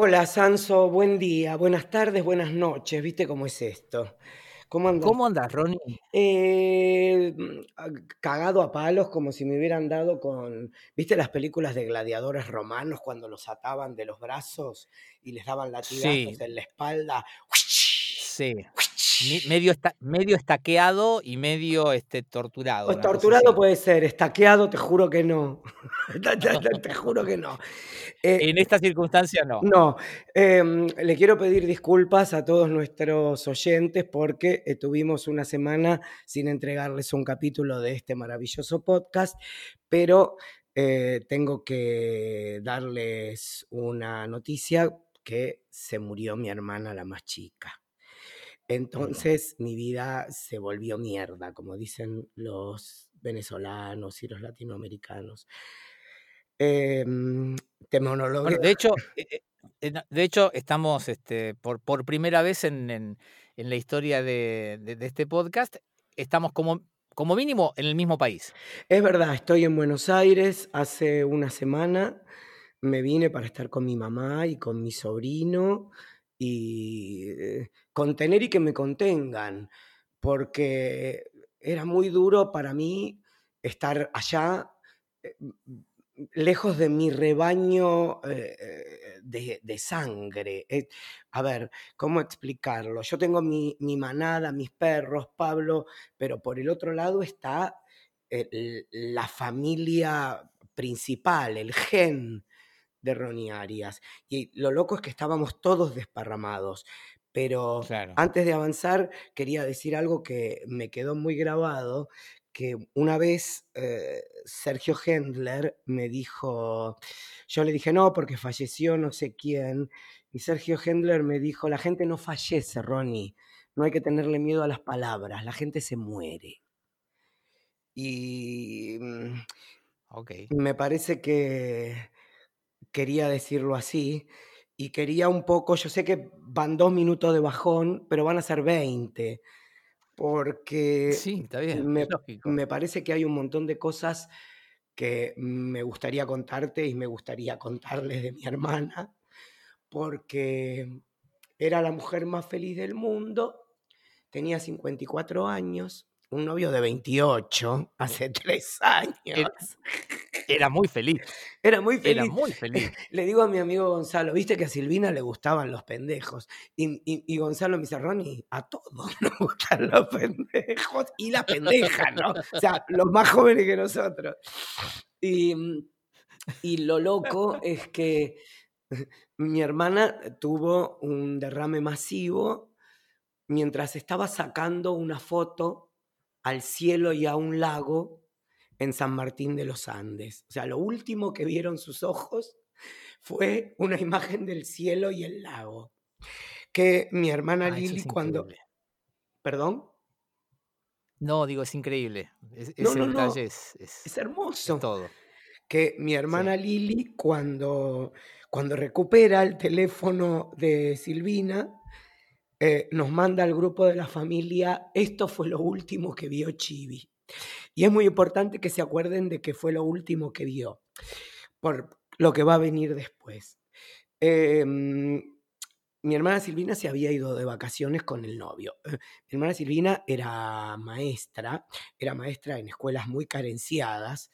Hola, Sanso, buen día, buenas tardes, buenas noches. ¿Viste cómo es esto? ¿Cómo andas? ¿Cómo andas, Ronnie? Eh, cagado a palos, como si me hubieran dado con. ¿Viste las películas de gladiadores romanos cuando los ataban de los brazos y les daban latigazos Sí, en la espalda? sí. Medio, esta- medio estaqueado y medio este, torturado. Pues cosa torturado puede ser, estaqueado, te juro que no. Te juro que no. Eh, En esta circunstancia no. No, em, le quiero pedir disculpas a todos nuestros oyentes porque eh, tuvimos una semana sin entregarles un capítulo de este maravilloso podcast, pero eh, tengo que darles una noticia que se murió mi hermana la más chica. Entonces mi vida se volvió mierda, como dicen los venezolanos y los latinoamericanos. Em, te Bueno, de hecho, eh, eh, eh, de hecho estamos este, por, por primera vez en, en- en la historia de, de- de este podcast, estamos como, como mínimo en el mismo país. Es verdad, estoy en Buenos Aires hace una semana. Me vine para estar con mi mamá y con mi sobrino y eh, contener y que me contengan, porque era muy duro para mí estar allá, eh, lejos de mi rebaño eh, de, de sangre. A ver, ¿cómo explicarlo? Yo tengo mi, mi manada, mis perros, Pablo, pero por el otro lado está la familia principal, el gen de Ronnie Arias. Y lo loco es que estábamos todos desparramados. Pero Claro. antes de avanzar, quería decir algo que me quedó muy grabado, que una vez eh, Sergio Hendler me dijo, yo le dije, no, porque falleció no sé quién, y Sergio Hendler me dijo, la gente no fallece, Ronnie, no hay que tenerle miedo a las palabras, la gente se muere. Y mm, Ok. me parece que quería decirlo así y quería un poco, yo sé que van dos minutos de bajón, pero van a ser 20, porque Sí, está bien, me, me parece que hay un montón de cosas que me gustaría contarte y me gustaría contarles de mi hermana, porque era la mujer más feliz del mundo, tenía 54 años, un novio de 28, hace tres años. Era, era muy feliz, Era muy era feliz. muy feliz. Le digo a mi amigo Gonzalo, viste que a Silvina le gustaban los pendejos. Y, y- y Gonzalo me dice, Ronnie, a todos nos gustan los pendejos y la pendeja, ¿no? O sea, los más jóvenes que nosotros. Y, y lo loco es que mi hermana tuvo un derrame masivo mientras estaba sacando una foto al cielo y a un lago en San Martín de los Andes. O sea, lo último que vieron sus ojos fue una imagen del cielo y el lago. Que mi hermana Ah, Lili es cuando... increíble. ¿Perdón? No, digo, es increíble. Es- No, ese no, detalle es, es- Es es hermoso. todo. que mi hermana Lili, cuando, cuando recupera el teléfono de Silvina, eh, nos manda al grupo de la familia, esto fue lo último que vio Chibi. Y es muy importante que se acuerden de que fue lo último que vio, por lo que va a venir después. Eh, mi hermana Silvina se había ido de vacaciones con el novio. Eh, Mi hermana Silvina era maestra, era maestra en escuelas muy carenciadas,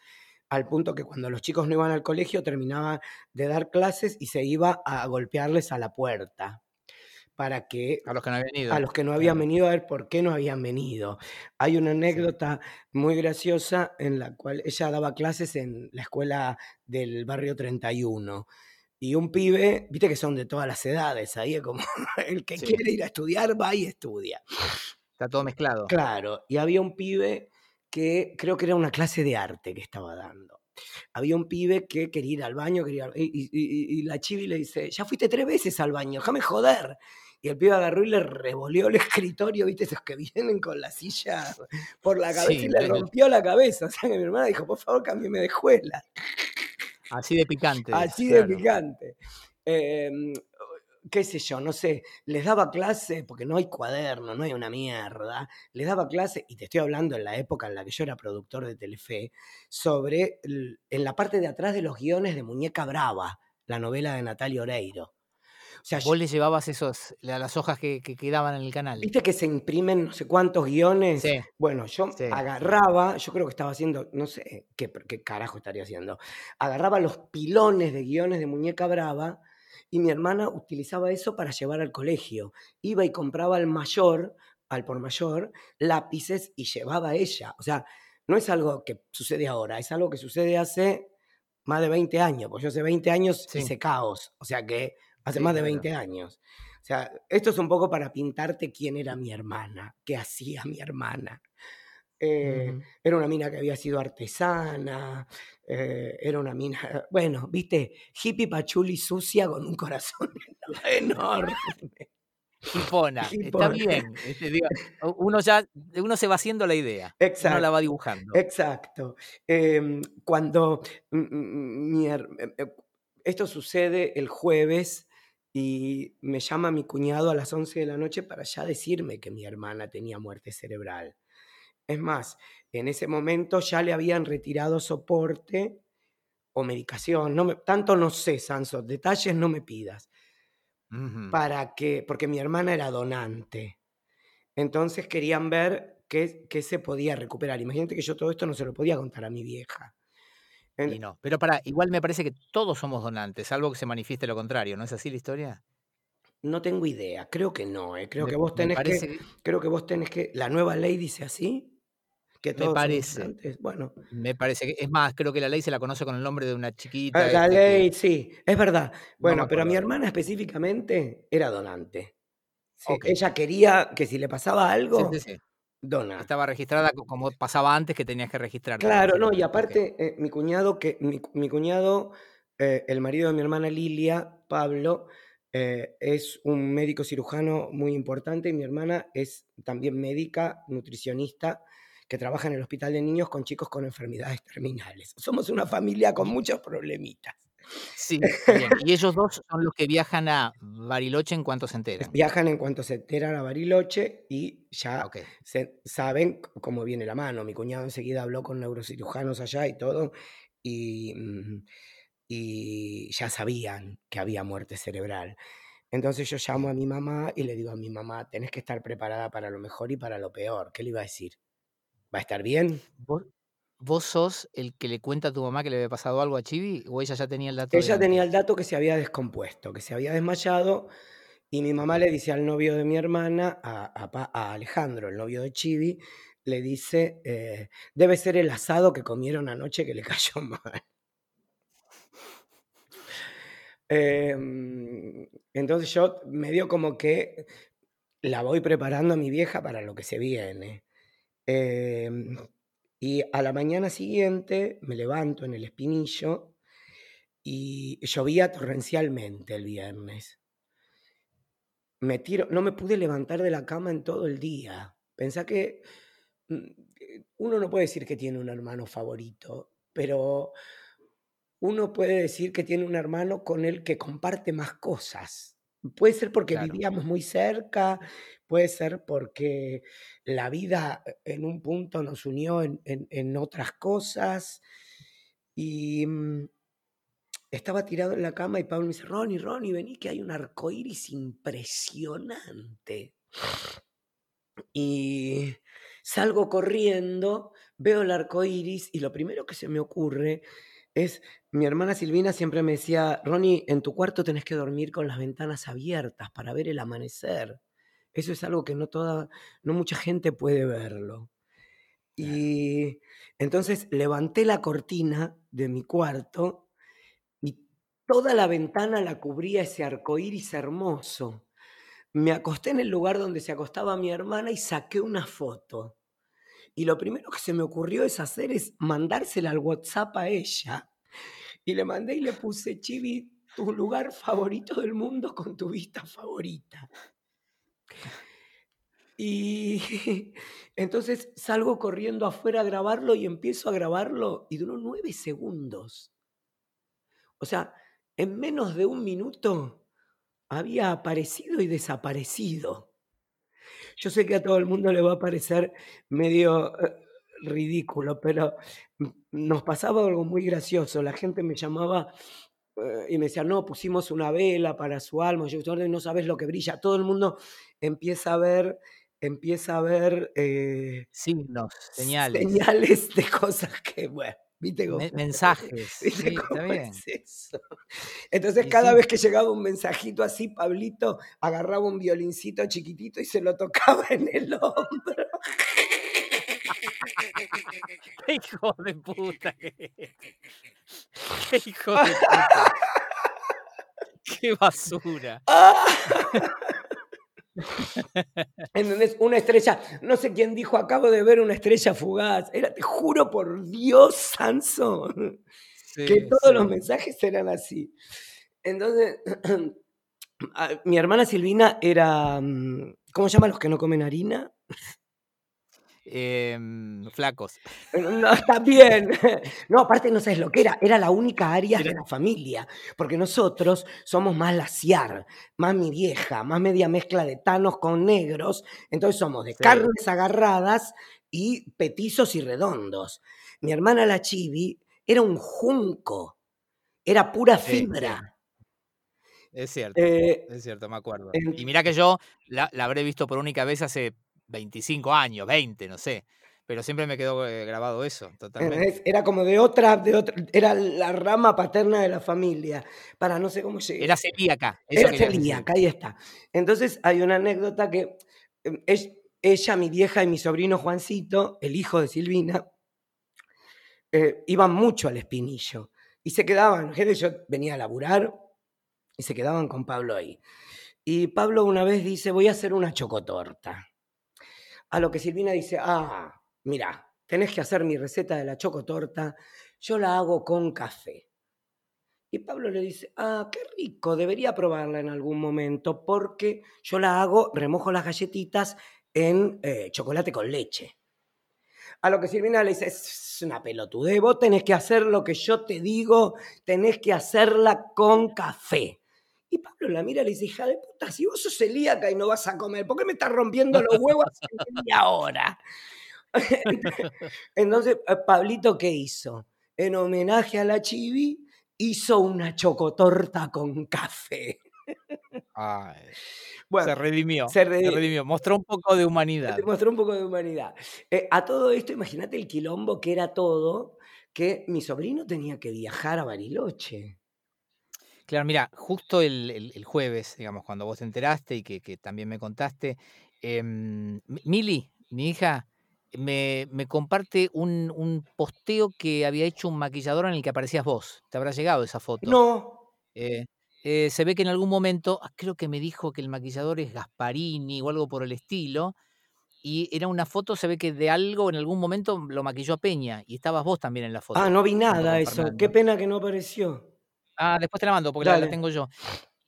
al punto que cuando los chicos no iban al colegio terminaba de dar clases y se iba a golpearles a la puerta para que A los que no habían ido. a los que no habían venido a ver por qué no habían venido. Hay una anécdota muy graciosa en la cual ella daba clases en la escuela del barrio 31. Y un pibe, viste que son de todas las edades, ahí es como el que Sí. quiere ir a estudiar va y estudia. Está todo mezclado. Claro, y había un pibe que creo que era una clase de arte que estaba dando. Había un pibe que quería ir al baño, quería, y, y- y- y la chivi le dice, ya fuiste tres veces al baño, déjame joder. Y el pibe agarró y le revolvió el escritorio, viste, esos que vienen con la silla por la cabeza Sí, y le rompió la cabeza. O sea que mi hermana dijo, por favor, cámbiame de escuela. Así de picante. Así claro. de picante. Eh, qué sé yo, no sé, les daba clase, porque no hay cuaderno, no hay una mierda, les daba clase, y te estoy hablando en la época en la que yo era productor de Telefe, sobre, el- en la parte de atrás de los guiones de Muñeca Brava, la novela de Natalia Oreiro. Sea, Vos le llevabas esos, la- las hojas que, que quedaban en el canal. ¿Viste que se imprimen no sé cuántos guiones? Sí, Bueno, yo sí. agarraba, yo creo que estaba haciendo, no sé qué, qué carajo estaría haciendo. Agarraba los pilones de guiones de Muñeca Brava y mi hermana utilizaba eso para llevar al colegio. Iba y compraba al mayor, al por mayor, lápices y llevaba a ella. O sea, no es algo que sucede ahora, es algo que sucede hace más de 20 años, porque yo hace 20 años Sí. hice caos. O sea que hace Sí, más de claro. 20 años. O sea, esto es un poco para pintarte quién era mi hermana, qué hacía mi hermana. Eh. Era una mina que había sido artesana, eh, era una mina, bueno, viste, hippie pachuli sucia con un corazón enorme. Hipona, está bien. este, uno ya, uno se va haciendo la idea. Uno la Exacto. va dibujando. Exacto. Em, cuando mm, mm, mi her- em, em, esto sucede el jueves y me llama mi cuñado a las 11 de la noche para ya decirme que mi hermana tenía muerte cerebral. Es más, en ese momento ya le habían retirado soporte o medicación. No me- tanto no sé, Sanso, detalles no me pidas. Para que, porque mi hermana era donante. Entonces querían ver qué, qué se podía recuperar. Imagínate que yo todo esto no se lo podía contar a mi vieja. En- Y no. Pero para, igual me parece que todos somos donantes, salvo que se manifieste lo contrario. ¿No es así la historia? no tengo idea, creo que no. eh, Creo Me- que vos me tenés que, parece que- creo que vos tenés que. La nueva ley dice así. Que Me todos somos parece. Bueno, Me parece que, es más, creo que la ley se la conoce con el nombre de una Ah, chiquita. La este, que- ley, sí, es verdad. no me Bueno, pero acuerdo mi hermana específicamente era donante. Sí. Ella quería que si le pasaba Sí, algo, sí, sí. Estaba registrada co- como pasaba antes que tenías que registrarte. Claro, no, y aparte, eh, mi cuñado, que mi, mi cuñado, eh, el marido de mi hermana Lilia, Pablo, eh, es un médico cirujano muy importante y mi hermana es también médica, nutricionista, que trabaja en el hospital de niños con chicos con enfermedades terminales. Somos una familia con muchos problemitas. Sí, bien. Y ellos dos son los que viajan a Bariloche en cuanto se enteran. Viajan en cuanto se enteran a Bariloche y ya se- saben cómo viene la mano. Mi cuñado enseguida habló con neurocirujanos allá y todo, y, mm, y ya sabían que había muerte cerebral. Entonces yo llamo a mi mamá y le digo a mi mamá, tenés que estar preparada para lo mejor y para lo peor. ¿Qué le iba a decir? ¿Va a estar bien? ¿Vos, vos sos el que le cuenta a tu mamá que le había pasado algo a Chivi o ella ya tenía el dato de Ella tenía el dato que se había descompuesto, que se había desmayado, y mi mamá le dice al novio de mi hermana, a, a Pa- a Alejandro, el novio de Chivi, le dice, eh, debe ser el asado que comieron anoche que le cayó mal. Em, entonces yo medio como que la voy preparando a mi vieja para lo que se viene. Em, y a la mañana siguiente me levanto en el espinillo y llovía torrencialmente el viernes. Me tiro, no me pude levantar de la cama en todo el día. Pensá que mm, uno no puede decir que tiene un hermano favorito, pero uno puede decir que tiene un hermano con el que comparte más cosas. Puede ser porque Claro. vivíamos muy cerca, puede ser porque la vida eh, en un punto nos unió en, en- en otras cosas. Y mm, estaba tirado en la cama y Pablo me dice, Ronnie, Ronnie, vení que hay un arco iris impresionante. Y salgo corriendo, veo el arco iris y lo primero que se me ocurre es, mi hermana Silvina siempre me decía, Ronnie, en tu cuarto tenés que dormir con las ventanas abiertas para ver el amanecer. Eso es algo que no toda, no mucha gente puede verlo. Y entonces levanté la cortina de mi cuarto y toda la ventana la cubría ese arco iris hermoso. Me acosté en el lugar donde se acostaba mi hermana y saqué una foto. Y lo primero que se me ocurrió es hacer es mandársela al WhatsApp a ella. Y le mandé y le puse, Chivi, tu lugar favorito del mundo con tu vista favorita. Y entonces salgo corriendo afuera a grabarlo y empiezo a grabarlo y duró nueve segundos. O sea, en menos de un minuto había aparecido y desaparecido. Yo sé que a todo el mundo le va a parecer medio eh, ridículo, pero nos pasaba algo muy gracioso. La gente me llamaba y me decía, no, pusimos una vela para su alma, yo no sabes lo que brilla, todo el mundo empieza a ver, empieza a ver eh, signos, señales. señales de cosas que, bueno, ¿viste cómo? mensajes. Sí, está bien. Entonces, cada vez que llegaba un mensajito así, Pablito agarraba un violincito chiquitito y se lo tocaba en el hombro. hijo de puta! ¡Qué hijo de puta! ¡Qué basura! ¿Entendés? Una estrella, no sé quién dijo, acabo de ver una estrella fugaz. Era, te juro por Dios, Sansón, que todos los mensajes eran así. Entonces, mi hermana Silvina era, mm, ¿cómo se llama los que no comen harina? Em, flacos. No, está bien. No, aparte no sabes lo que era. Era la única área de la familia. Porque nosotros somos más laciar, más mi vieja, más media mezcla de tanos con negros. Entonces somos de carnes agarradas y petizos y redondos. Mi hermana la Chibi era un junco. Era pura fibra. Es cierto, eh, es cierto, me acuerdo. y mira que yo la, la habré visto por única vez hace 25 años, 20, no sé. Pero siempre me quedó eh, grabado eso, totalmente. Era como de otra, de otra, era la rama paterna de la familia. Para no sé cómo llegué. Era celíaca. Era celíaca, ahí está. Entonces hay una anécdota que em, es, ella, mi vieja y mi sobrino Juancito, el hijo de Silvina, eh, iban mucho al espinillo. Y se quedaban, yo venía a laburar y se quedaban con Pablo ahí. Y Pablo una vez dice, voy a hacer una chocotorta. A lo que Silvina dice, ah, mira, tenés que hacer mi receta de la chocotorta, yo la hago con café. Y Pablo le dice, ah, qué rico, debería probarla en algún momento porque yo la hago, remojo las galletitas en eh, chocolate con leche. A lo que Silvina le dice, es una pelotudez, vos tenés que hacer lo que yo te digo, tenés que hacerla con café. Y Pablo la mira y le dice, hija de puta, si vos sos celíaca y no vas a comer, ¿por qué me estás rompiendo los huevos hace media hora? Entonces, eh, Pablito, ¿qué hizo? En homenaje a la chivi, hizo una chocotorta con café. se, redimió, se, redimió, Mostró un poco de humanidad. Mostró un poco de humanidad. Eh, a todo esto, imagínate el quilombo que era todo, que mi sobrino tenía que viajar a Bariloche. Claro, mira, justo el, jueves, digamos, cuando vos te enteraste y que, también me contaste, em, Mili, mi hija, me, comparte un, posteo que había hecho un maquillador en el que aparecías vos. ¿Te habrá llegado esa foto? No. Eh, eh, se ve que en algún momento, ah, creo que me dijo que el maquillador es Gasparini o algo por el estilo, y era una foto, se ve que de algo en algún momento lo maquilló a Peña, y estabas vos también en la foto. Ah, no vi nada eso, qué pena que no apareció. Ah, después te la mando porque la, tengo yo.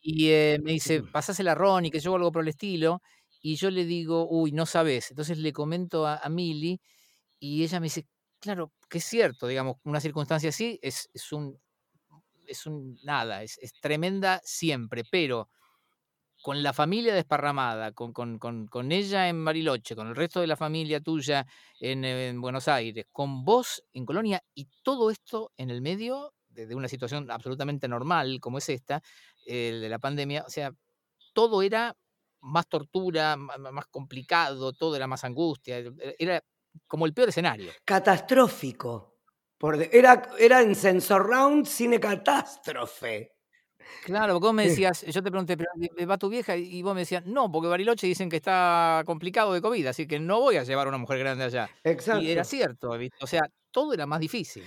Y eh, me dice, pasásela a Ronnie, que yo algo por el estilo. Y yo le digo, uy, no sabes. Entonces le comento a, a Mili y ella me dice, claro, que es cierto, digamos, una circunstancia así es, es un, es un, nada, es, tremenda siempre, pero con la familia desparramada, con, con, con, con, ella en Bariloche, con el resto de la familia tuya en, en, Buenos Aires, con vos en Colonia y todo esto en el medio de, una situación absolutamente normal como es esta, el de la pandemia, o sea, todo era más tortura, más complicado, todo era más angustia, e, era como el peor escenario. Catastrófico. Por era, era en Sensor Round cine catástrofe. Claro, porque vos me decías, yo te pregunté, ¿pero va tu vieja? Y vos me decías, no, porque Bariloche dicen que está complicado de COVID, así que no voy a llevar a una mujer grande allá. Exacto. Y era cierto, o sea, todo era más difícil.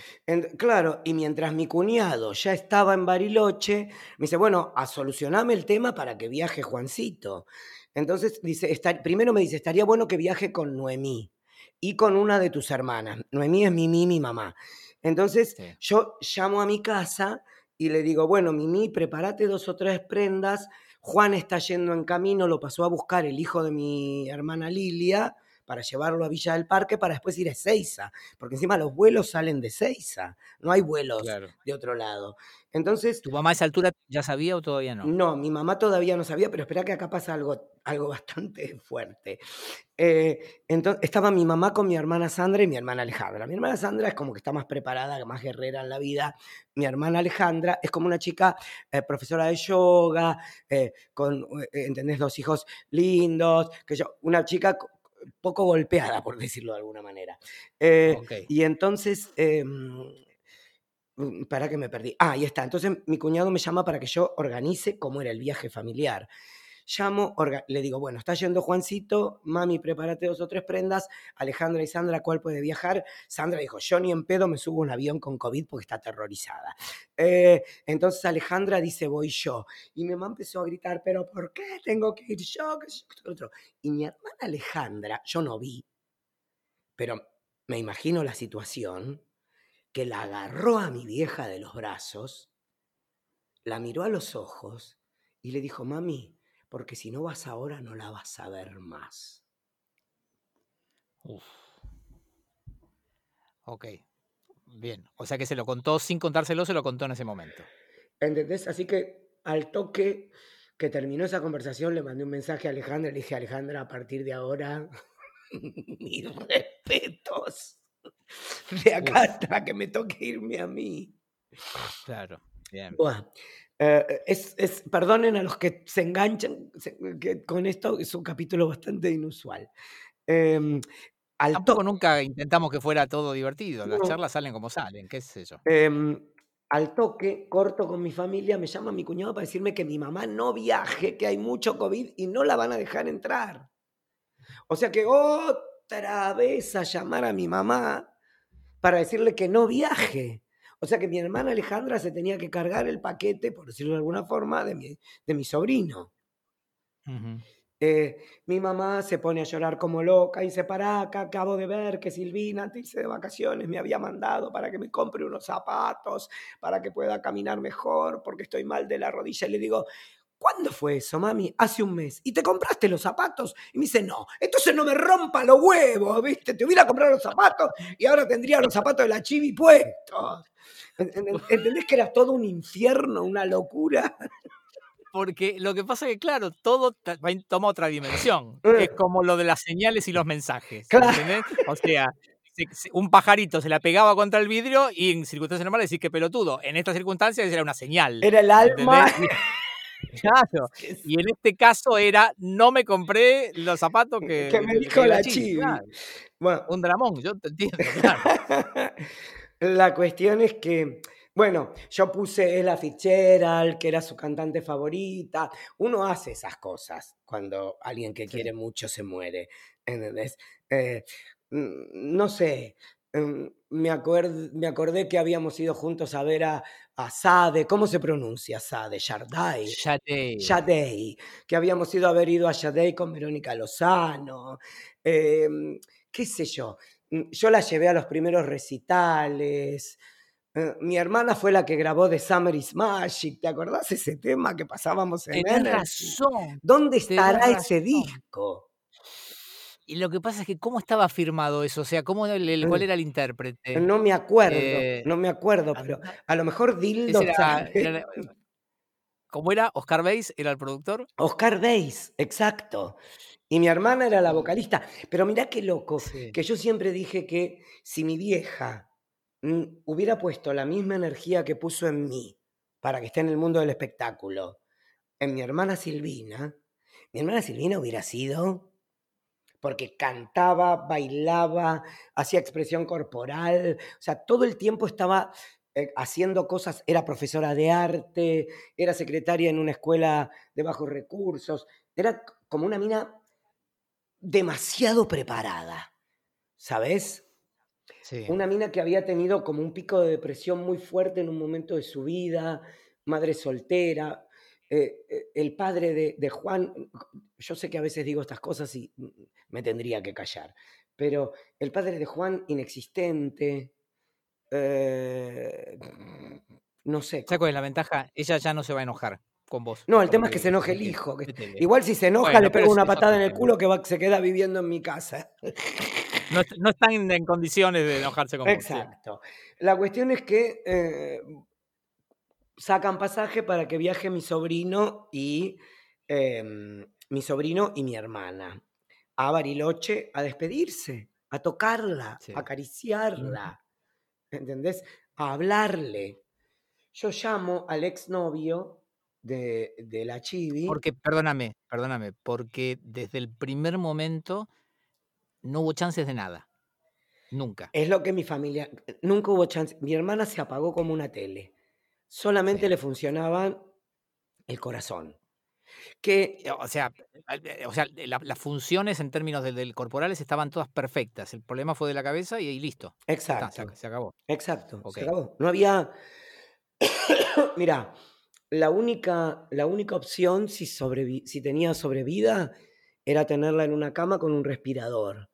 claro, y mientras mi cuñado ya estaba en Bariloche, me dice, bueno, a solucioname el tema para que viaje Juancito. Entonces, dice, primero me dice, estaría bueno que viaje con Noemí y con una de tus hermanas. Noemí es Mimi, mi mamá. Entonces, yo llamo a mi casa y le digo, bueno, Mimi, prepárate dos o tres prendas. Juan está yendo en camino, lo pasó a buscar el hijo de mi hermana Lilia para llevarlo a Villa del Parque para después ir a Ezeiza, porque encima los vuelos salen de Ezeiza, no hay vuelos de otro lado. Entonces, ¿Tu mamá a esa altura ya sabía o todavía no? No, mi mamá todavía no sabía, pero espera que acá pasa algo, algo bastante fuerte. Eh, entonces, estaba mi mamá con mi hermana Sandra y mi hermana Alejandra. Mi hermana Sandra es como que está más preparada, más guerrera en la vida. Mi hermana Alejandra es como una chica eh, profesora de yoga, eh, con, ¿entendés? Dos hijos lindos, que yo, una chica poco golpeada, por decirlo de alguna manera. Y entonces em, Mm, para que me perdí. Ah, ahí está. Entonces mi cuñado me llama para que yo organice cómo era el viaje familiar. Llamo, le digo, bueno, está yendo Juancito, mami, prepárate dos o tres prendas, Alejandra y Sandra, ¿cuál puede viajar? Sandra dijo, yo ni en pedo me subo un avión con COVID porque está aterrorizada. Eh, entonces Alejandra dice, voy yo. Y mi mamá empezó a gritar, pero ¿por qué tengo que ir yo? Y mi hermana Alejandra, yo no vi, pero me imagino la situación, que la agarró a mi vieja de los brazos, la miró a los ojos y le dijo, mami, porque si no vas ahora no la vas a ver más. Uf. Ok, bien. O sea que se lo contó sin contárselo, se lo contó en ese momento. ¿Entendés? Así que al toque que terminó esa conversación le mandé un mensaje a Alejandra y le dije, Alejandra, a partir de ahora, mis respetos. de acá hasta que me toque irme a mí. Claro, bien. Eh, es, perdonen a los que se enganchan que con esto, es un capítulo bastante inusual. Eh, al Tampoco nunca intentamos que fuera todo divertido, las charlas salen como salen, qué sé yo. Em, al toque, corto con mi familia, me llama mi cuñado para decirme que mi mamá no viaje, que hay mucho COVID y no la van a dejar entrar. O sea que otra vez a llamar a mi mamá para decirle que no viaje. O sea que mi hermana Alejandra se tenía que cargar el paquete, por decirlo de alguna forma, de mi, de mi sobrino. Eh, mi mamá se pone a llorar como loca y dice, para acá, acabo de ver que Silvina, antes de vacaciones, me había mandado para que me compre unos zapatos, para que pueda caminar mejor, porque estoy mal de la rodilla. Y le digo, ¿Cuándo fue eso, mami? Hace un mes. ¿Y te compraste los zapatos? Y me dice, no, entonces no me rompa los huevos, ¿viste? Te hubiera comprado los zapatos y ahora tendría los zapatos de la chivi puestos. ¿Entendés que era todo un infierno, una locura? Porque lo que pasa es que, claro, todo toma otra dimensión. Es eh. como lo de las señales y los mensajes. ¿Entendés? O sea, un pajarito se la pegaba contra el vidrio y en circunstancias normales decís que pelotudo. En estas circunstancias era una señal. Era el alma. Claro. Y en este caso era, no me compré los zapatos que, que me dijo la chivi. Bueno, un dramón, yo te entiendo, la cuestión es que, bueno, yo puse Ella Fitzgerald, que era su cantante favorita. Uno hace esas cosas cuando alguien que quiere mucho se muere. ¿Entendés? Eh, no sé, Em, me, me acordé que habíamos ido juntos a ver a, Sade, ¿cómo se pronuncia Sade? Yardai. Yadei. que habíamos ido a haber ido a Yadei con Verónica Lozano. Em, ¿Qué sé yo? Mm, yo la llevé a los primeros recitales. Eh, mi hermana fue la que grabó The Summer is Magic. ¿Te acordás ese tema que pasábamos en Tenés razón. ¿Dónde estará ese disco? Y lo que pasa es que, ¿cómo estaba firmado eso? O sea, ¿cómo el, ¿cuál era el intérprete? No me acuerdo, eh, no me acuerdo, pero a lo mejor Dildo. ¿Cómo era? ¿Oscar Bass era el productor? Oscar Bass, exacto. Y mi hermana era la vocalista. Pero mirá qué loco, que yo siempre dije que si mi vieja mm, hubiera puesto la misma energía que puso en mí para que esté en el mundo del espectáculo, en mi hermana Silvina, mi hermana Silvina hubiera sido porque cantaba, bailaba, hacía expresión corporal, o sea, todo el tiempo estaba eh, haciendo cosas, era profesora de arte, era secretaria en una escuela de bajos recursos, era como una mina demasiado preparada, ¿sabes? Sí. Una mina que había tenido como un pico de depresión muy fuerte en un momento de su vida, madre soltera, eh, eh, el padre de, Juan, yo sé que a veces digo estas cosas y me tendría que callar, pero el padre de Juan inexistente, eh, no sé. ¿Sabes cuál es la ventaja? Ella ya no se va a enojar. con vos. No, el tema es que se enoje el hijo. igual si se enoja le pego una patada en el culo que se queda viviendo en mi casa. No, están en condiciones de enojarse con Exacto. La cuestión es que eh, sacan pasaje para que viaje mi sobrino y em, mi sobrino y mi hermana a Bariloche a despedirse, a tocarla, a acariciarla, ¿entendés? A hablarle. Yo llamo al exnovio de, de la Chibi. Porque, perdóname, perdóname, porque desde el primer momento no hubo chances de nada. Nunca. Es lo que mi familia, nunca hubo chances. Mi hermana se apagó como una tele. Solamente le funcionaba el corazón. Que, o sea, eh, o sea las funciones en términos del, corporales estaban todas perfectas. El problema fue de la cabeza y, listo. Exacto. se, acabó. Exacto. Se acabó. No había. Mira, la única, la única opción si, si tenía sobrevida era tenerla en una cama con un respirador.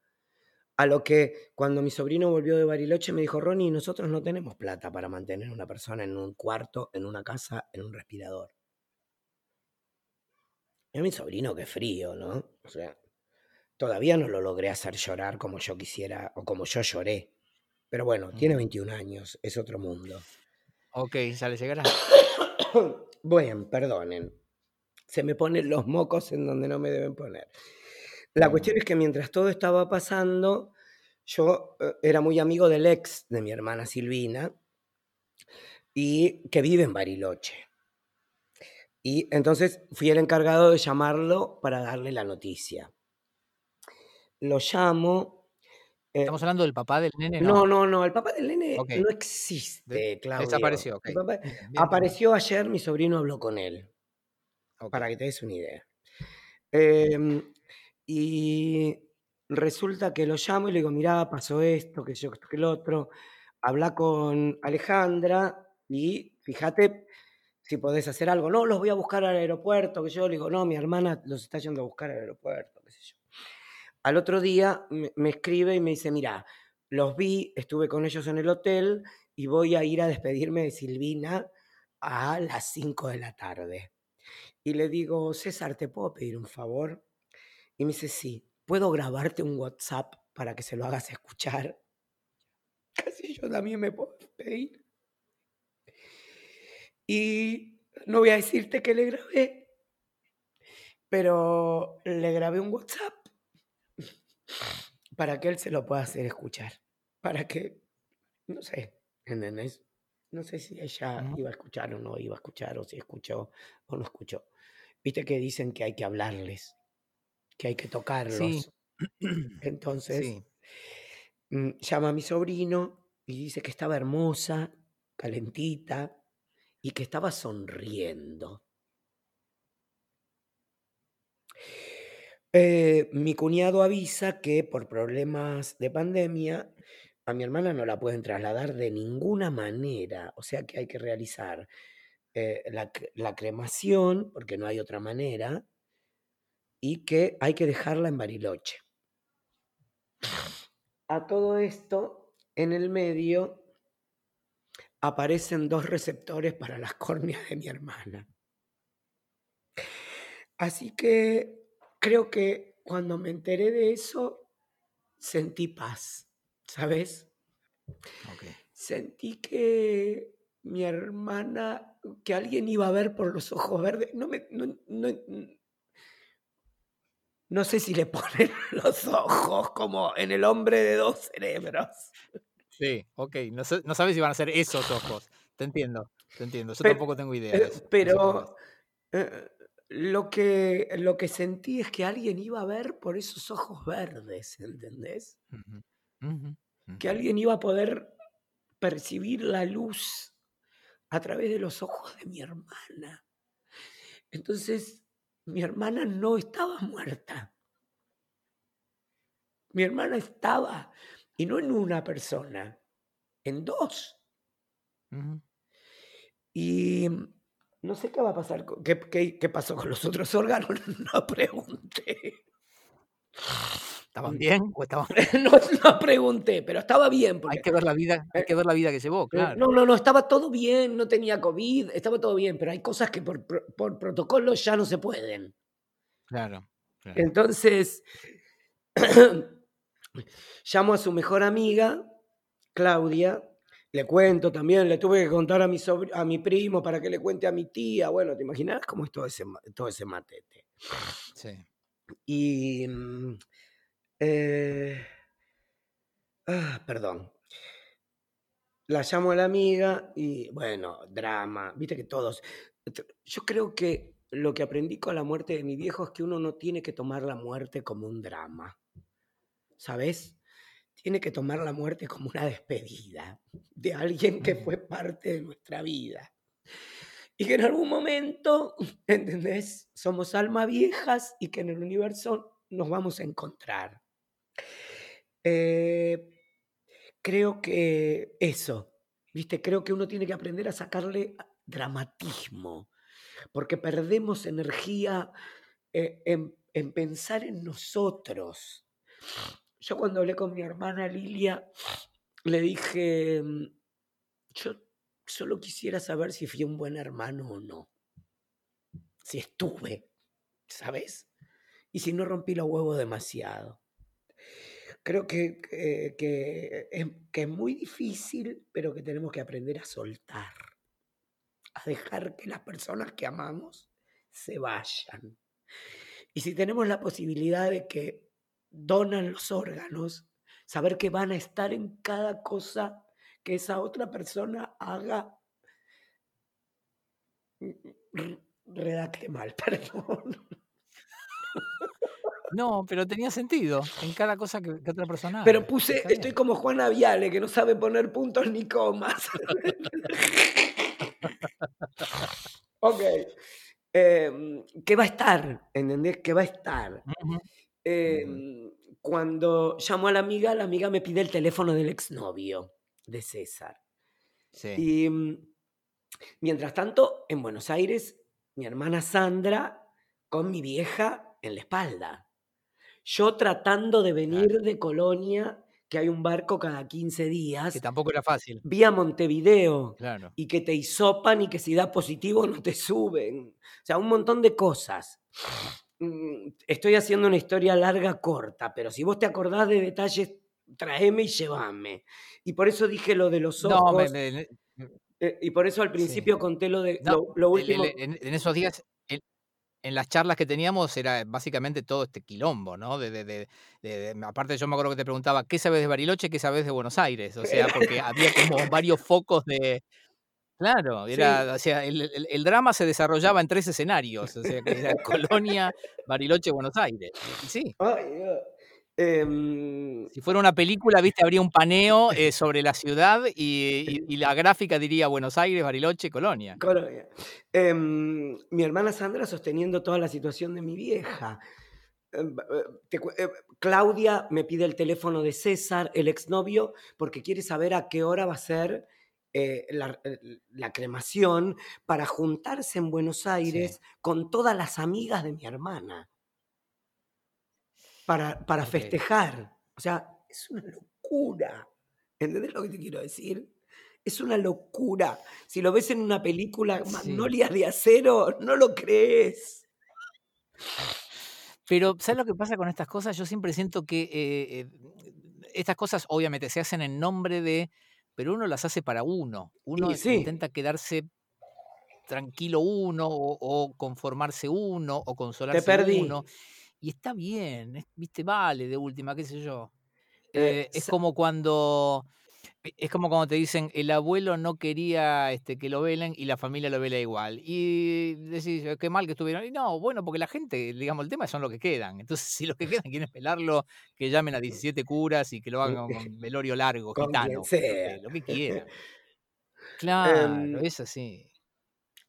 A lo que cuando mi sobrino volvió de Bariloche me dijo, Ronnie, nosotros no tenemos plata para mantener a una persona en un cuarto, en una casa, en un respirador. Y a mi sobrino qué frío, ¿no? O sea, todavía no lo logré hacer llorar como yo quisiera o como yo lloré. Pero bueno, tiene 21 años, es otro mundo. Ok, ya le llegará. bueno, perdonen. Se me ponen los mocos en donde no me deben poner. La cuestión es que mientras todo estaba pasando, yo eh, era muy amigo del ex de mi hermana Silvina y que vive en Bariloche. Y entonces fui el encargado de llamarlo para darle la noticia. Lo llamo. Eh ¿Estamos hablando del papá del nene? No, no, no, el papá del nene no existe, Claudio. Desapareció. apareció ayer, mi sobrino habló con él. Para que te des una idea. Eh, y resulta que lo llamo y le digo, mirá, pasó esto, que yo, que el otro. Habla con Alejandra y fíjate si podés hacer algo. No, los voy a buscar al aeropuerto, que yo le digo, no, mi hermana los está yendo a buscar al aeropuerto, qué sé yo. Al otro día me, escribe y me dice, mira, los vi, estuve con ellos en el hotel y voy a ir a despedirme de Silvina a las 5 de la tarde. Y le digo, César, ¿te puedo pedir un favor? Y me dice, sí, ¿puedo grabarte un WhatsApp para que se lo hagas escuchar? Casi yo también me puedo pedir. Y no voy a decirte que le grabé, pero le grabé un WhatsApp para que él se lo pueda hacer escuchar. Para que, no sé, ¿entendés? No sé si ella iba a escuchar o no iba a escuchar, o si escuchó o no escuchó. Viste que dicen que hay que hablarles que hay que tocarlos. Entonces, mm, llama a mi sobrino y dice que estaba hermosa, calentita y que estaba sonriendo. Eh, mi cuñado avisa que por problemas de pandemia a mi hermana no la pueden trasladar de ninguna manera, o sea que hay que realizar eh, la cremación, porque no hay otra manera, y que hay que dejarla en Bariloche. A todo esto, en el medio, aparecen dos receptores para las córneas de mi hermana. Así que creo que cuando me enteré de eso, sentí paz, ¿sabes? Sentí que mi hermana, que alguien iba a ver por los ojos verdes, no me, no sé si le ponen los ojos como en el hombre de dos cerebros. Sí, ok. No, sabes si van a ser esos ojos. Te entiendo, te entiendo. Yo tampoco tengo idea. Eh, pero eh, lo, que, lo que sentí es que alguien iba a ver por esos ojos verdes, ¿entendés? Que alguien iba a poder percibir la luz a través de los ojos de mi hermana. Entonces, mi hermana no estaba muerta. Mi hermana estaba, y no en una persona, en dos. Y no sé qué va a pasar, qué, qué, pasó con los otros órganos, no pregunté. ¿Estaban bien o estaban no, no pregunté, pero estaba bien. Hay que ver la vida, hay eh, que ver la vida que llevó, eh, claro. No, no, no, estaba todo bien, no tenía COVID, estaba todo bien, pero hay cosas que por, por- protocolo ya no se pueden. Claro. claro. Entonces, llamo a su mejor amiga, Claudia, le cuento también, le tuve que contar a mi, sobr- a mi primo para que le cuente a mi tía. Bueno, te imaginarás cómo es todo ese, todo ese matete. Sí. Y. mm, eh, ah, perdón. La llamo a la amiga y, bueno, drama. Viste que todos. Yo creo que lo que aprendí con la muerte de mi viejo es que uno no tiene que tomar la muerte como un drama. ¿Sabes? Tiene que tomar la muerte como una despedida de alguien que fue parte de nuestra vida. Y que en algún momento, ¿entendés? Somos almas viejas y que en el universo nos vamos a encontrar. Eh, creo que eso, ¿viste? Creo que uno tiene que aprender a sacarle dramatismo, porque perdemos energía eh, en, en pensar en nosotros. Yo cuando hablé con mi hermana Lilia, le dije, mm, yo solo quisiera saber si fui un buen hermano o no. Si estuve, ¿sabes? Y si no rompí los huevos demasiado. Creo que, que- que es, que es muy difícil, pero que tenemos que aprender a soltar. A dejar que las personas que amamos se vayan. Y si tenemos la posibilidad de que donan los órganos, saber que van a estar en cada cosa que esa otra persona haga. R- Redacté mal, perdón. No, pero tenía sentido en cada cosa que, que otra persona Pero puse, estoy como Juana Viale, que no sabe poner puntos ni comas. ok. Em, que va a estar, ¿entendés? Que va a estar. Em, cuando llamo a la amiga, la amiga me pide el teléfono del exnovio de César. Sí. Y mm, mientras tanto, en Buenos Aires, mi hermana Sandra con mi vieja en la espalda. Yo tratando de venir de Colonia, que hay un barco cada 15 días, Que tampoco era fácil. vía Montevideo, Claro. y que te hisopan y que si da positivo no te suben. O sea, un montón de cosas. Mm, Estoy haciendo una historia larga, corta, pero si vos te acordás de detalles, traeme y llévame. Y por eso dije lo de los No, ojos. me- me- eh, y por eso al Sí. principio conté lo de no, lo, último. en, en esos días, en, las charlas que teníamos, era básicamente todo este quilombo, ¿no? De, de- de- aparte, yo me acuerdo que te preguntaba, ¿qué sabes de Bariloche? ¿Qué sabes de Buenos Aires? O sea, porque había como varios focos de. Claro, Sí. era, o sea, el, el- el drama se desarrollaba en tres escenarios, o sea, que era Colonia, Bariloche, Buenos Aires. Sí, Ay, Dios. Em, si fuera una película, viste, habría un paneo eh, sobre la ciudad y, y- y la gráfica diría Buenos Aires, Bariloche, Colonia. Colonia. Em, mi hermana Sandra sosteniendo toda la situación de mi vieja. Em, eh, te eh, Claudia me pide el teléfono de César, el exnovio, porque quiere saber a qué hora va a ser eh, la, la cremación para juntarse en Buenos Aires con todas las amigas de mi hermana. Para, para festejar. O sea, es una locura. ¿Entendés lo que te quiero decir? Es una locura. Si lo ves en una película Sí. Magnolia de Acero, no lo crees. Pero, ¿sabes lo que pasa con estas cosas? Yo siempre siento que eh, eh, estas cosas obviamente se hacen en nombre de, pero uno las hace para uno. Uno sí. intenta quedarse tranquilo uno o, o conformarse uno o Te consolarse perdí. uno. Y está bien, viste, vale de última, qué sé yo. Eh, Eh, es como cuando e- es como cuando te dicen el abuelo no quería este, que lo velen y la familia lo vela igual. Y decís, "Eh, qué mal que estuvieron. Y no, bueno, porque la gente, digamos, el tema son los que quedan. Entonces, si los que quedan quieren pelarlo, que llamen a 17 curas y que lo hagan con velorio largo, Con gitano, lo sea. que, lo que quieran. Claro, Em, es así.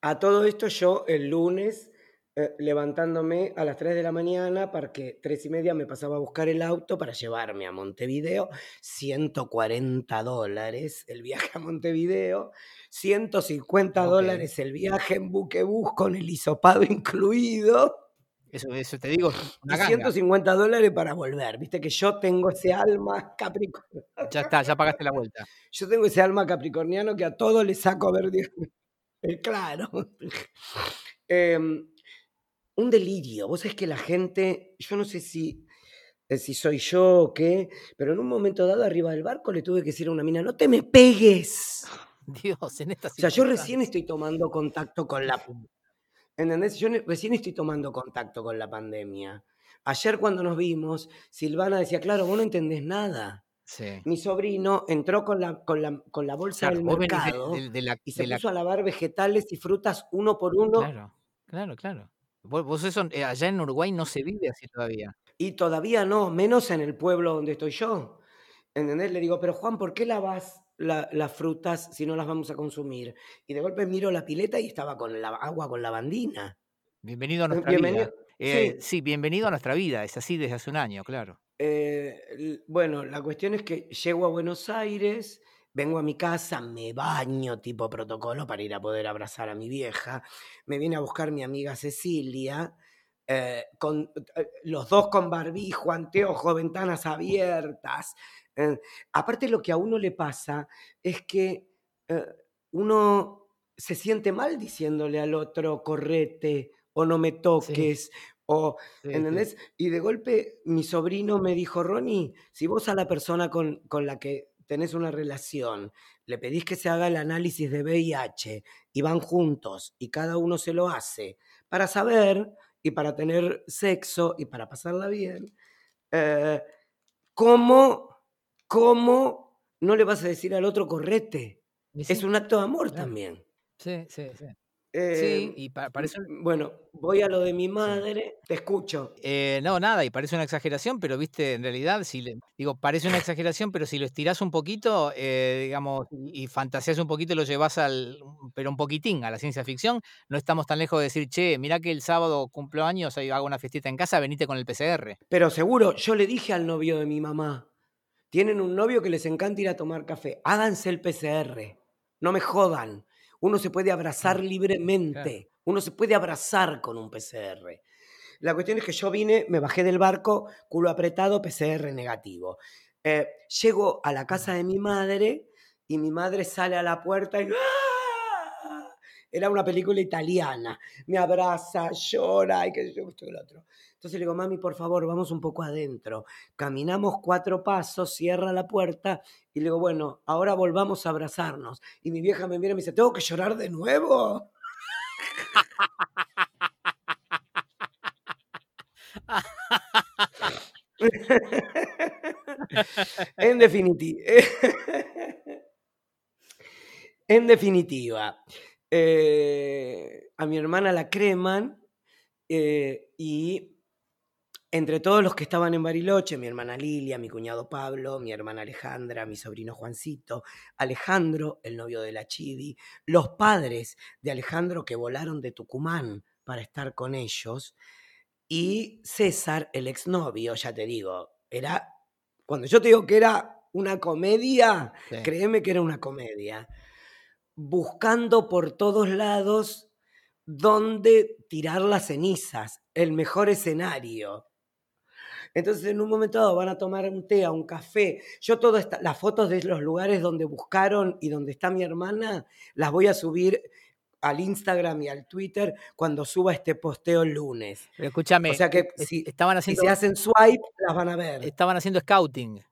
A todo esto yo el lunes eh, levantándome a las 3 de la mañana para que 3 y media me pasaba a buscar el auto para llevarme a Montevideo, 140 dólares el viaje a Montevideo, 150 Ok. dólares el viaje en buquebús con el hisopado incluido. Eso, eso te digo, una 150 dólares para volver. Viste que yo tengo ese alma capricorniano. Ya está, ya pagaste la vuelta. Yo tengo ese alma capricorniano que a todo le saco a ver. Claro. Em, un delirio. Vos es que la gente, yo no sé si, eh, si soy yo o qué, pero en un momento dado arriba del barco le tuve que decir a una mina, no te me pegues. Dios, en esta O sea, yo recién estoy tomando contacto con la ¿Entendés? Yo recién estoy tomando contacto con la pandemia. Ayer cuando nos vimos, Silvana decía, claro, vos no entendés nada. Mi sobrino entró con la, con la, con la bolsa del mercado y se puso a lavar vegetales y frutas uno por uno. Claro, claro, claro. Vos, eso, eh, allá en Uruguay no se vive así todavía. Y todavía no, menos en el pueblo donde estoy yo. ¿Entendés? Le digo, pero Juan, ¿por qué lavas las frutas si no las vamos a consumir? Y de golpe miro la pileta y estaba con la agua con lavandina. Bienvenido a nuestra vida. Eh, sí. bienvenido a nuestra vida, es así desde hace un año, claro. Eh, bueno, la cuestión es que llego a Buenos Aires, vengo a mi casa, me baño tipo protocolo para ir a poder abrazar a mi vieja, me viene a buscar mi amiga Cecilia, eh, con, los dos con barbijo, anteojo, ventanas abiertas, eh, aparte lo que a uno le pasa es que eh, uno se siente mal diciéndole al otro, correte o no me toques. O, ¿entendés? Y de golpe mi sobrino me dijo, Ronnie, si vos a la persona con, con la que tenés una relación, le pedís que se haga el análisis de VIH y van juntos y cada uno se lo hace para saber y para tener sexo y para pasarla bien, eh, ¿cómo ¿cómo no le vas a decir al otro correte? Es un acto de amor también. Sí, sí, sí. Sí, em, y parece... Bueno, voy a lo de mi madre, te escucho. Eh, no, nada, y parece una exageración, pero viste, en realidad, si le, digo, parece una exageración, pero si lo estirás un poquito, eh, digamos, y fantaseas un poquito, lo llevas al, pero un poquitín a la ciencia ficción, no estamos tan lejos de decir, che, mirá que el sábado cumplo años, hago una fiestita en casa, venite con el PCR. Pero seguro, yo le dije al novio de mi mamá, tienen un novio que les encanta ir a tomar café. Háganse el PCR. No me jodan. Uno se puede abrazar libremente. Uno se puede abrazar con un PCR. La cuestión es que yo vine, me bajé del barco, culo apretado, PCR negativo. Eh, llego a la casa de mi madre y mi madre sale a la puerta y... ¡ah! Era una película italiana. Me abraza, llora y que yo, esto el otro. Entonces le digo, mami, por favor, vamos un poco adentro. Caminamos cuatro pasos, cierra la puerta y le digo, bueno, ahora volvamos a abrazarnos. Y mi vieja me mira y me dice, ¿tengo que llorar de nuevo? en definitiva. en definitiva, eh, a mi hermana la creman eh, y entre todos los que estaban en Bariloche, mi hermana Lilia, mi cuñado Pablo, mi hermana Alejandra, mi sobrino Juancito, Alejandro, el novio de la Chivi, los padres de Alejandro que volaron de Tucumán para estar con ellos, y César, el exnovio, ya te digo, era, cuando yo te digo que era una comedia, créeme que era una comedia, buscando por todos lados dónde tirar las cenizas, el mejor escenario. Entonces, en un momento dado van a tomar un té, un café. Yo todas las fotos de los lugares donde buscaron y donde está mi hermana, las voy a subir al Instagram y al Twitter cuando suba este posteo el lunes. escúchame, o sea que si, estaban haciendo, si hacen swipe, las van a ver. Estaban haciendo scouting.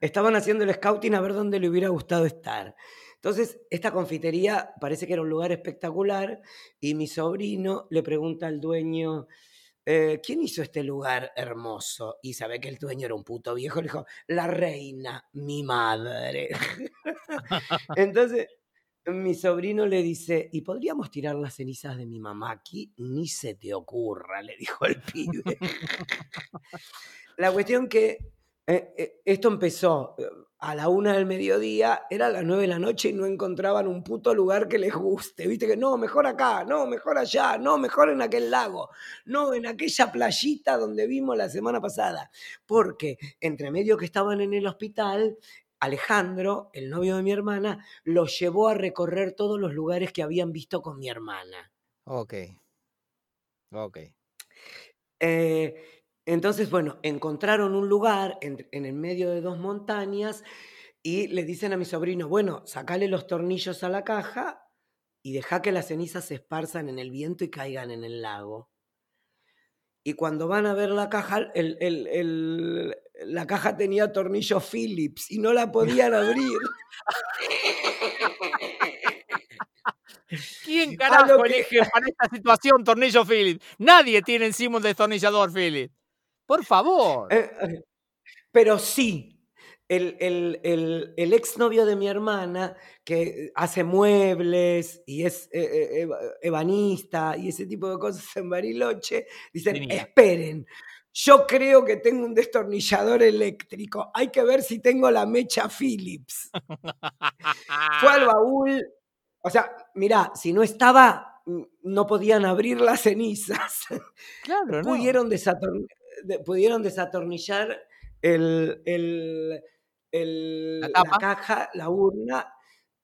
Estaban haciendo el scouting a ver dónde le hubiera gustado estar. Entonces, esta confitería parece que era un lugar espectacular y mi sobrino le pregunta al dueño, eh, ¿quién hizo este lugar hermoso? Y sabe que el dueño era un puto viejo, le dijo, la reina, mi madre. Entonces, mi sobrino le dice, ¿y podríamos tirar las cenizas de mi mamá aquí? Ni se te ocurra, le dijo el pibe. la cuestión que eh, eh, esto empezó a la una del mediodía, era las nueve de la noche y no encontraban un puto lugar que les guste. Viste que no, mejor acá, no, mejor allá, no, mejor en aquel lago, no, en aquella playita donde vimos la semana pasada. Porque entre medio que estaban en el hospital, Alejandro, el novio de mi hermana, los llevó a recorrer todos los lugares que habían visto con mi hermana. Ok. Ok. Eh, entonces, bueno, encontraron un lugar en, el medio de dos montañas y le dicen a mi sobrino, bueno, sacale los tornillos a la caja y deja que las cenizas se esparzan en el viento y caigan en el lago. Y cuando van a ver la caja, la caja tenía tornillos Phillips y no la podían abrir. ¿Quién carajo elige para esta situación tornillo Phillips? Nadie tiene encima un destornillador Phillips. Por favor. Eh, eh, pero sí, el, el, el, el exnovio de mi hermana, que hace muebles y es eh, ebanista y ese tipo de cosas en Bariloche, dicen, esperen, yo creo que tengo un destornillador eléctrico, hay que ver si tengo la mecha Philips. Fue al baúl, o sea, mirá, si no estaba, no podían abrir las cenizas. Claro, pudieron, pudieron desatornillar el, el, la, caja, la urna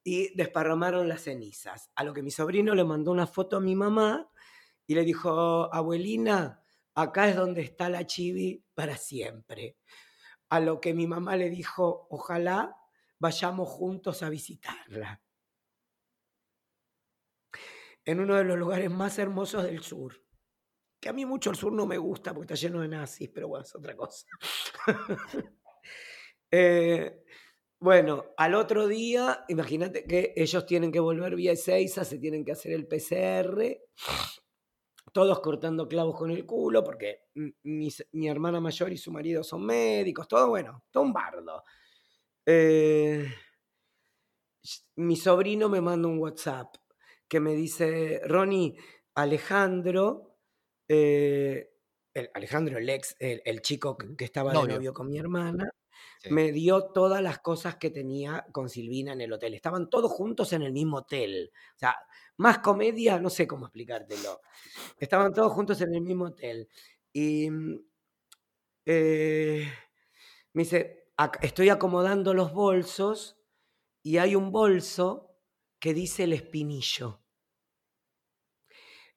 y desparramaron las cenizas. A lo que mi sobrino le mandó una foto a mi mamá y le dijo, abuelina, acá es donde está la chivi para siempre. A lo que mi mamá le dijo, ojalá vayamos juntos a visitarla. En uno de los lugares más hermosos del sur. Que a mí mucho el sur no me gusta porque está lleno de nazis, pero bueno, es otra cosa. Eh, bueno, al otro día, imagínate que ellos tienen que volver vía Ezeiza, se tienen que hacer el PCR, todos cortando clavos con el culo, porque mi, hermana mayor y su marido son médicos, todo bueno, todo un bardo. Eh, mi sobrino me manda un WhatsApp que me dice, Ronnie, Alejandro, eh, Alejandro, el ex, el, chico que, estaba de novio con mi hermana, me dio todas las cosas que tenía con Silvina en el hotel. Estaban todos juntos en el mismo hotel. O sea, más comedia, no sé cómo explicártelo. Estaban todos juntos en el mismo hotel. Y mm, eh, me dice, estoy acomodando los bolsos y hay un bolso que dice el espinillo.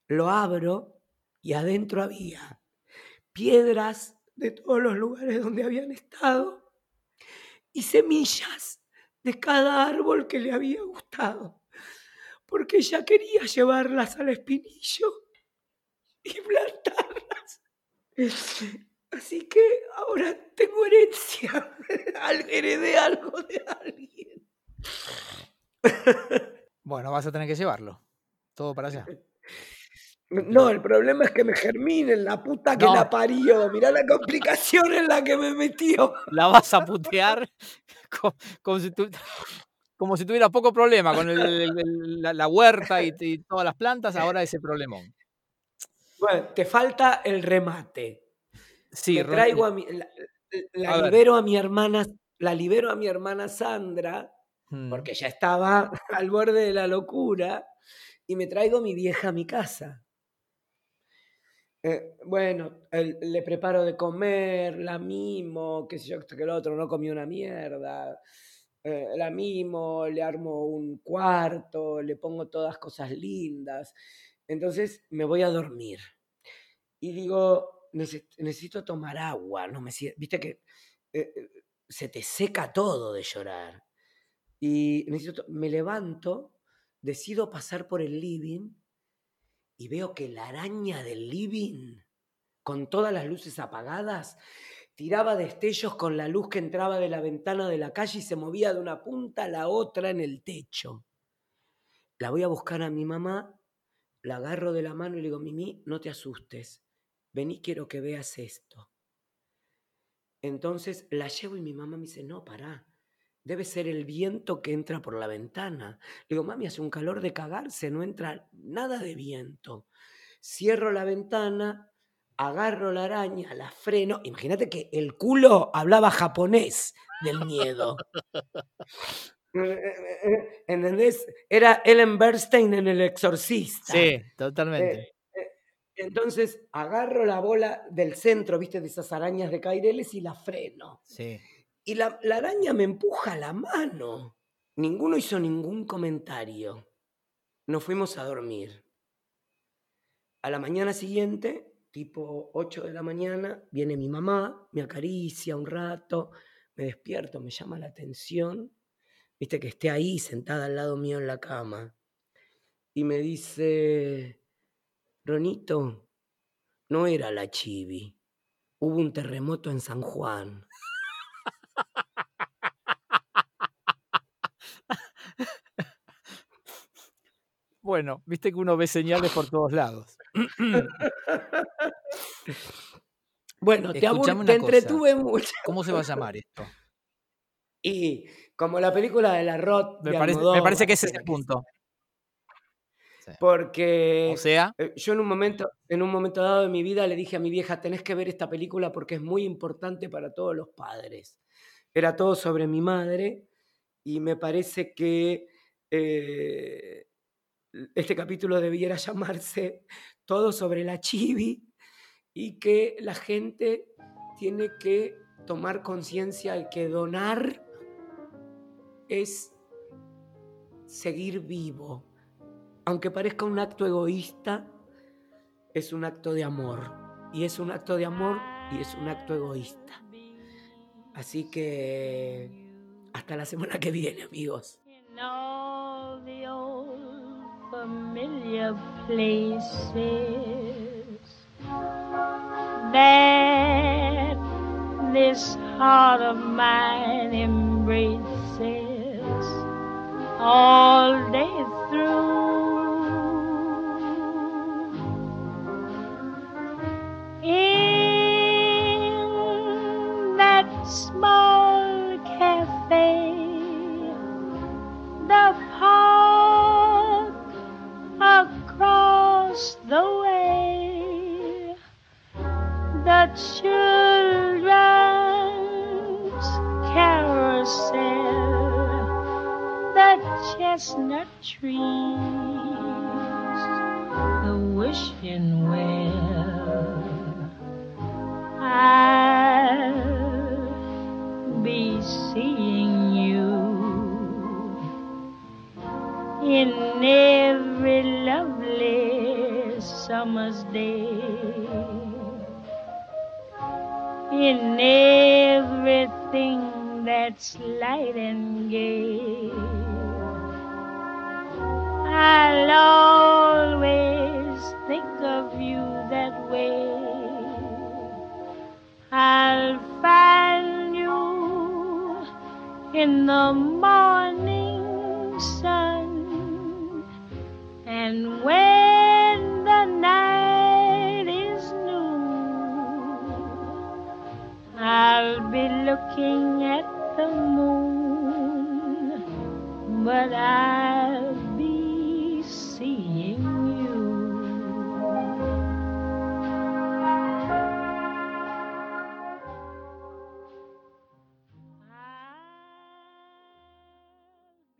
Lo abro y adentro había piedras de todos los lugares donde habían estado y semillas de cada árbol que le había gustado, porque ella quería llevarlas al espinillo y plantarlas. Así que ahora tengo herencia, heredé algo de alguien. Bueno, vas a tener que llevarlo. Todo para allá. No, el problema es que me germinen la puta que la parió. Mirá la complicación en la que me metió. La vas a putear como, si, tuviera poco problema con la, huerta y, todas las plantas, ahora ese problemón. Bueno, te falta el remate. Sí, traigo a mi, la, libero a mi hermana, la libero a mi hermana Sandra, hmm. porque ya estaba al borde de la locura, y me traigo mi vieja a mi casa. Eh, bueno, le preparo de comer, la mimo, qué sé yo, que el otro no comió una mierda. Eh, la mimo, le armo un cuarto, le pongo todas cosas lindas. Entonces me voy a dormir. Y digo, necesito tomar agua, no me viste que eh, se te seca todo de llorar. Y necesito, me levanto, decido pasar por el living y veo que la araña del living, con todas las luces apagadas, tiraba destellos con la luz que entraba de la ventana de la calle y se movía de una punta a la otra en el techo. La voy a buscar a mi mamá, la agarro de la mano y le digo, Mimi, no te asustes, vení, quiero que veas esto. Entonces la llevo y mi mamá me dice, no, pará, Debe ser el viento que entra por la ventana. Le digo, mami, hace un calor de cagarse, no entra nada de viento. Cierro la ventana, agarro la araña, la freno. Imagínate que el culo hablaba japonés del miedo. ¿Entendés? Era Ellen Bernstein en El Exorcista. Sí, totalmente. Eh, eh, entonces agarro la bola del centro, viste, de esas arañas de caireles y la freno. Sí. Y la, araña me empuja la mano. Ninguno hizo ningún comentario. Nos fuimos a dormir. A la mañana siguiente tipo 8 de la mañana, viene mi mamá, me acaricia un rato, me despierto, me llama la atención, viste que esté ahí sentada al lado mío en la cama, y me dice, Ronito, no era la chivi, hubo un terremoto en San Juan. Bueno, viste que uno ve señales por todos lados. bueno, te, te entretuve mucho. ¿Cómo se va a llamar esto? Y como la película de la Rot. Me, parece, que ese es el punto. Porque o sea, eh, yo en un, momento, en un momento dado de mi vida le dije a mi vieja, tenés que ver esta película porque es muy importante para todos los padres. Era todo sobre mi madre y me parece que eh, este capítulo debiera llamarse Todo sobre la chibi y que la gente tiene que tomar conciencia de que donar es seguir vivo. Aunque parezca un acto egoísta, es un acto de amor. Y es un acto de amor y es un acto egoísta. Así que hasta la semana que viene, amigos. familiar places that this heart of mine embraces all day through. Small cafe, the Park across the way. The children's carousel, the chestnut trees, the wishing well. Summer's day, in everything that's light and gay. I'll always think of you that way. I'll find you in the morning Hola.